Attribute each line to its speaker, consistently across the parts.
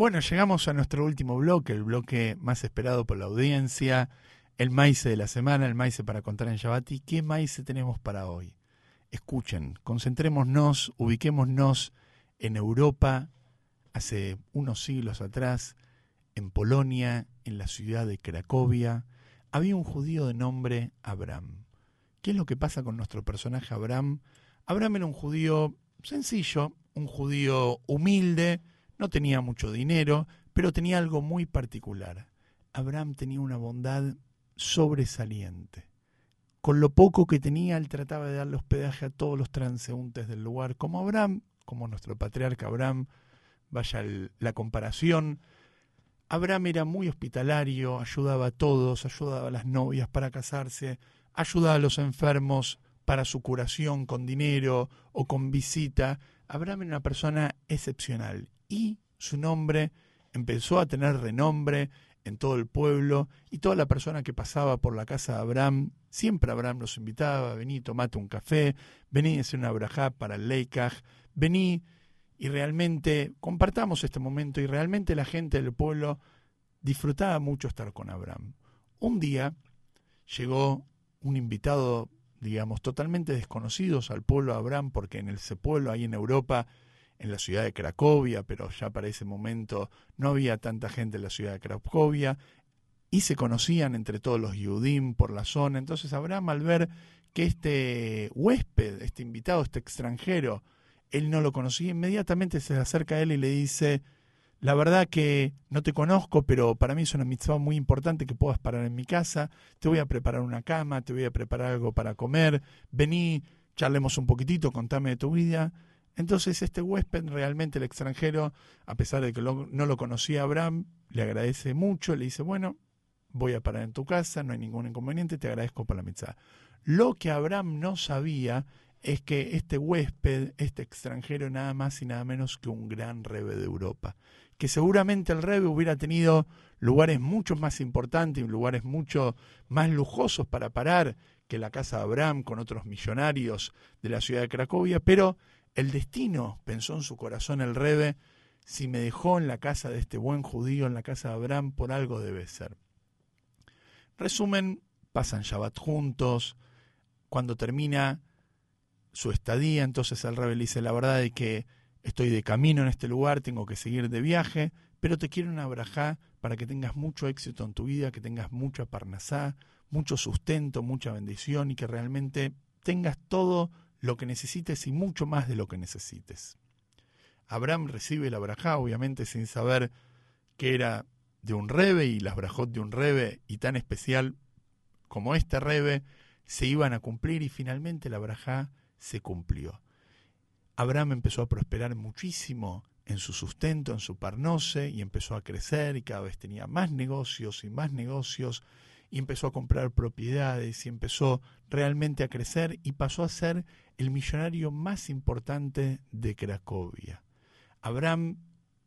Speaker 1: Bueno, llegamos a nuestro último bloque, el bloque más esperado por la audiencia, el maíz de la semana, el maíz para contar en Shabbat. qué maíz tenemos para hoy? Escuchen, concentrémonos, ubiquémonos en Europa, hace unos siglos atrás, en Polonia, en la ciudad de Cracovia, había un judío de nombre Abraham. ¿Qué es lo que pasa con nuestro personaje Abraham? Abraham era un judío sencillo, un judío humilde, no tenía mucho dinero, pero tenía algo muy particular. Abraham tenía una bondad sobresaliente. Con lo poco que tenía, él trataba de darle hospedaje a todos los transeúntes del lugar, como Abraham, como nuestro patriarca Abraham, vaya la comparación. Abraham era muy hospitalario, ayudaba a todos, ayudaba a las novias para casarse, ayudaba a los enfermos para su curación con dinero o con visita. Abraham era una persona excepcional y su nombre empezó a tener renombre en todo el pueblo y toda la persona que pasaba por la casa de Abraham, siempre Abraham los invitaba, vení, tomate un café, vení a hacer una brajá para el Leikaj, vení y realmente compartamos este momento y realmente la gente del pueblo disfrutaba mucho estar con Abraham. Un día llegó un invitado, digamos, totalmente desconocidos al pueblo de Abraham, porque en ese pueblo, ahí en Europa, en la ciudad de Cracovia, pero ya para ese momento no había tanta gente en la ciudad de Cracovia, y se conocían entre todos los Yudim por la zona. Entonces Abraham al ver que este huésped, este invitado, este extranjero, él no lo conocía, inmediatamente se acerca a él y le dice, la verdad que no te conozco, pero para mí es una mitzvah muy importante que puedas parar en mi casa, te voy a preparar una cama, te voy a preparar algo para comer, vení, charlemos un poquitito, contame de tu vida. Entonces este huésped, realmente el extranjero, a pesar de que no lo conocía Abraham, le agradece mucho, le dice, bueno, voy a parar en tu casa, no hay ningún inconveniente, te agradezco por la mitzvah. Lo que Abraham no sabía es que este huésped, este extranjero, nada más y nada menos que un gran rebe de Europa, que seguramente el rebe hubiera tenido lugares mucho más importantes lugares mucho más lujosos para parar que la casa de Abraham con otros millonarios de la ciudad de Cracovia, pero el destino, pensó en su corazón el rebe, si me dejó en la casa de este buen judío, en la casa de Abraham, por algo debe ser. Resumen, pasan Shabbat juntos, cuando termina su estadía, entonces el rebe le dice, la verdad es que estoy de camino en este lugar, tengo que seguir de viaje, pero te quiero una brajá para que tengas mucho éxito en tu vida, que tengas mucha parnasá, mucho sustento, mucha bendición y que realmente tengas todo lo que necesites y mucho más de lo que necesites. Abraham recibe la brajá, obviamente sin saber que era de un rebe y las brajot de un rebe y tan especial como este rebe se iban a cumplir y finalmente la brajá se cumplió. Abraham empezó a prosperar muchísimo en su sustento, en su parnose, y empezó a crecer y cada vez tenía más negocios y más negocios, y empezó a comprar propiedades y empezó realmente a crecer y pasó a ser el millonario más importante de Cracovia. Abraham,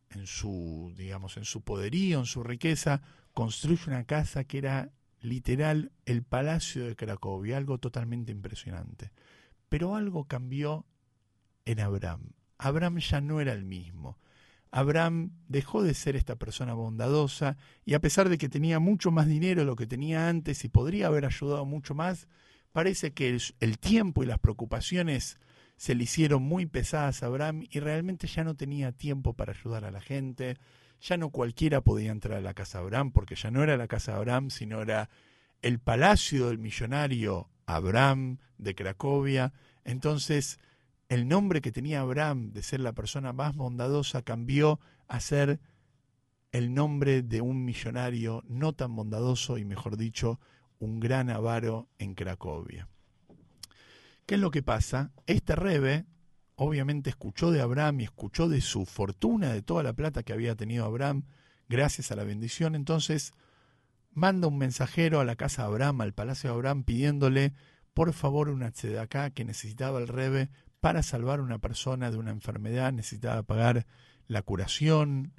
Speaker 1: en su, digamos, en su poderío, en su riqueza, construye una casa que era literal el palacio de Cracovia, algo totalmente impresionante. Pero algo cambió en Abraham. Abraham ya no era el mismo. Abraham dejó de ser esta persona bondadosa y a pesar de que tenía mucho más dinero de lo que tenía antes y podría haber ayudado mucho más, parece que el, tiempo y las preocupaciones se le hicieron muy pesadas a Abraham y realmente ya no tenía tiempo para ayudar a la gente, ya no cualquiera podía entrar a la casa de Abraham, porque ya no era la casa de Abraham, sino era el palacio del millonario Abraham de Cracovia. Entonces, el nombre que tenía Abraham de ser la persona más bondadosa cambió a ser el nombre de un millonario no tan bondadoso y, mejor dicho, un gran avaro en Cracovia. ¿Qué es lo que pasa? Este rebe obviamente escuchó de Abraham y escuchó de su fortuna, de toda la plata que había tenido Abraham, gracias a la bendición, entonces manda un mensajero a la casa de Abraham, al palacio de Abraham, pidiéndole por favor una acá que necesitaba el Rebe para salvar a una persona de una enfermedad, necesitaba pagar la curación,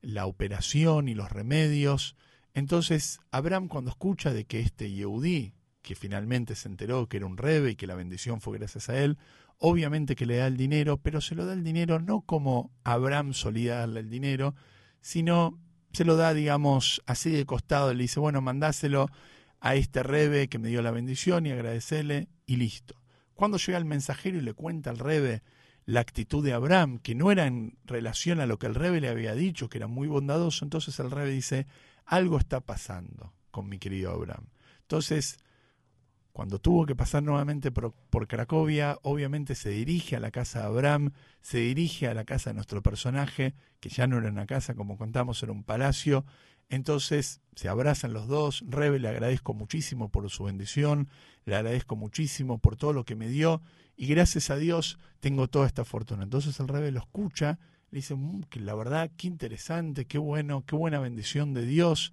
Speaker 1: la operación y los remedios. Entonces, Abraham cuando escucha de que este Yehudí, que finalmente se enteró que era un Rebe y que la bendición fue gracias a él, obviamente que le da el dinero, pero se lo da el dinero no como Abraham solía darle el dinero, sino se lo da, digamos, así de costado, le dice, bueno, mandáselo a este rebe que me dio la bendición y agradecerle y listo. Cuando llega el mensajero y le cuenta al rebe la actitud de Abraham, que no era en relación a lo que el rebe le había dicho, que era muy bondadoso, entonces el rebe dice, algo está pasando con mi querido Abraham. Entonces, cuando tuvo que pasar nuevamente por, Cracovia, obviamente se dirige a la casa de Abraham, se dirige a la casa de nuestro personaje, que ya no era una casa, como contamos, era un palacio. Entonces se abrazan los dos. Rebe le agradezco muchísimo por su bendición, le agradezco muchísimo por todo lo que me dio. Y gracias a Dios tengo toda esta fortuna. Entonces el Rebe lo escucha, le dice, mm, que la verdad, qué interesante, qué bueno, qué buena bendición de Dios.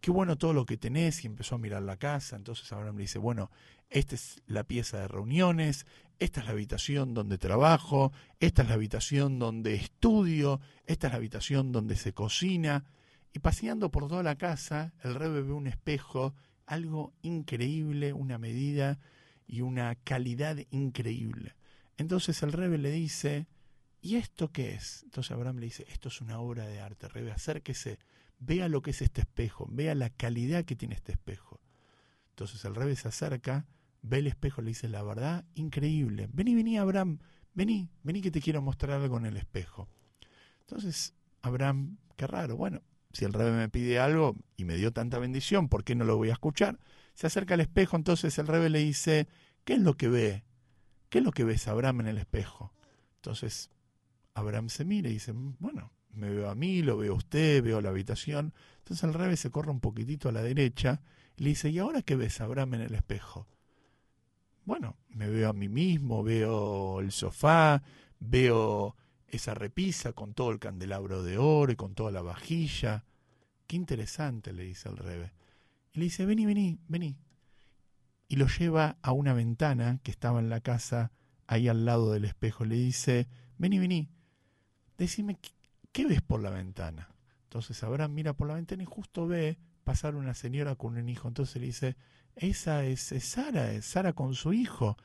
Speaker 1: Qué bueno todo lo que tenés, y empezó a mirar la casa, entonces Abraham le dice, bueno, esta es la pieza de reuniones, esta es la habitación donde trabajo, esta es la habitación donde estudio, esta es la habitación donde se cocina, y paseando por toda la casa, el rey ve un espejo, algo increíble, una medida y una calidad increíble. Entonces el rebe le dice, ¿y esto qué es? Entonces Abraham le dice, esto es una obra de arte, rebe, acérquese vea lo que es este espejo, vea la calidad que tiene este espejo. Entonces el rey se acerca, ve el espejo, le dice, la verdad, increíble. Vení, vení, Abraham, vení, vení que te quiero mostrar algo en el espejo. Entonces, Abraham, qué raro, bueno, si el rey me pide algo y me dio tanta bendición, ¿por qué no lo voy a escuchar? Se acerca al espejo, entonces el rey le dice, ¿qué es lo que ve? ¿Qué es lo que ves, Abraham, en el espejo? Entonces, Abraham se mira y dice, bueno, me veo a mí, lo veo a usted, veo la habitación. Entonces el revés se corre un poquitito a la derecha y le dice, ¿y ahora qué ves, Abraham, en el espejo? Bueno, me veo a mí mismo, veo el sofá, veo esa repisa con todo el candelabro de oro y con toda la vajilla. Qué interesante, le dice el rebe. Y le dice, vení, vení, vení. Y lo lleva a una ventana que estaba en la casa, ahí al lado del espejo. Le dice, vení, vení, decime ¿qué ves por la ventana? Entonces Abraham mira por la ventana y justo ve pasar una señora con un hijo. Entonces le dice, esa es, Sara, es Sara con su hijo.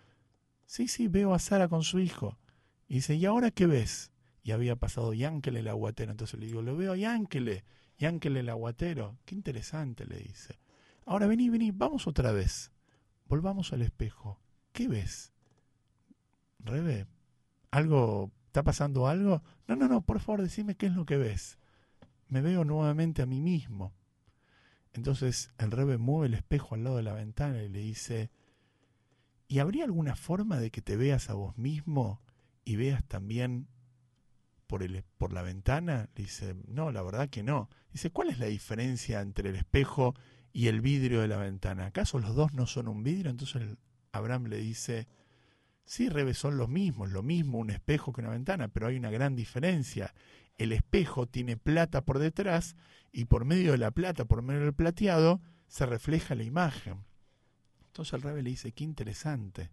Speaker 1: Sí, sí, veo a Sara con su hijo. Y dice, ¿y ahora qué ves? Y había pasado Yánkele el aguatero. Entonces le digo, lo veo a Yánkele, Yánkele el aguatero. Qué interesante, le dice. Ahora vení, vení, vamos otra vez. Volvamos al espejo. ¿Qué ves? Rebe, algo ¿Está pasando algo? No, no, no, por favor, decime qué es lo que ves. Me veo nuevamente a mí mismo. Entonces el rebe mueve el espejo al lado de la ventana y le dice, ¿y habría alguna forma de que te veas a vos mismo y veas también por, el, por la ventana? Le dice, no, la verdad que no. Dice, ¿cuál es la diferencia entre el espejo y el vidrio de la ventana? ¿Acaso los dos no son un vidrio? Entonces Abraham le dice, Sí, Rebe, son los mismos, lo mismo un espejo que una ventana, pero hay una gran diferencia. El espejo tiene plata por detrás y por medio de la plata, por medio del plateado, se refleja la imagen. Entonces el Rebe le dice, qué interesante.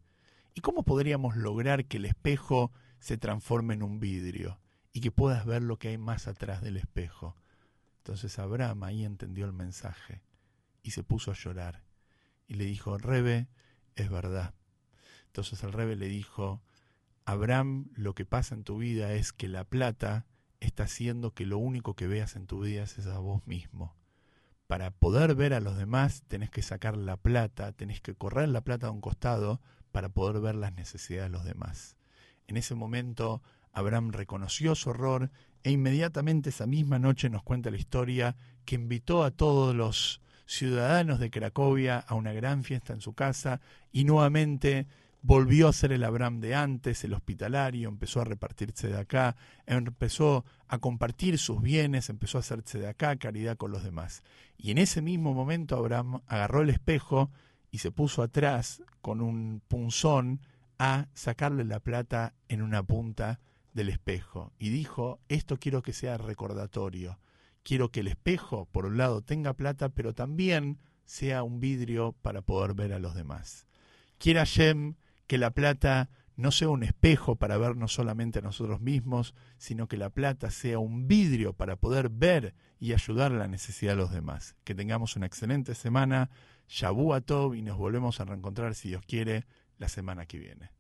Speaker 1: ¿Y cómo podríamos lograr que el espejo se transforme en un vidrio y que puedas ver lo que hay más atrás del espejo? Entonces Abraham ahí entendió el mensaje y se puso a llorar y le dijo, Rebe, es verdad entonces el rebe le dijo, Abraham, lo que pasa en tu vida es que la plata está haciendo que lo único que veas en tu vida es a vos mismo. Para poder ver a los demás tenés que sacar la plata, tenés que correr la plata a un costado para poder ver las necesidades de los demás. En ese momento Abraham reconoció su error e inmediatamente esa misma noche nos cuenta la historia que invitó a todos los ciudadanos de Cracovia a una gran fiesta en su casa y nuevamente volvió a ser el Abraham de antes, el hospitalario, empezó a repartirse de acá, empezó a compartir sus bienes, empezó a hacerse de acá, caridad con los demás. Y en ese mismo momento Abraham agarró el espejo y se puso atrás con un punzón a sacarle la plata en una punta del espejo. Y dijo, esto quiero que sea recordatorio. Quiero que el espejo, por un lado, tenga plata, pero también sea un vidrio para poder ver a los demás. Quiera Shem que la plata no sea un espejo para vernos solamente a nosotros mismos, sino que la plata sea un vidrio para poder ver y ayudar a la necesidad de los demás. Que tengamos una excelente semana, Shabu Tov, y nos volvemos a reencontrar, si Dios quiere, la semana que viene.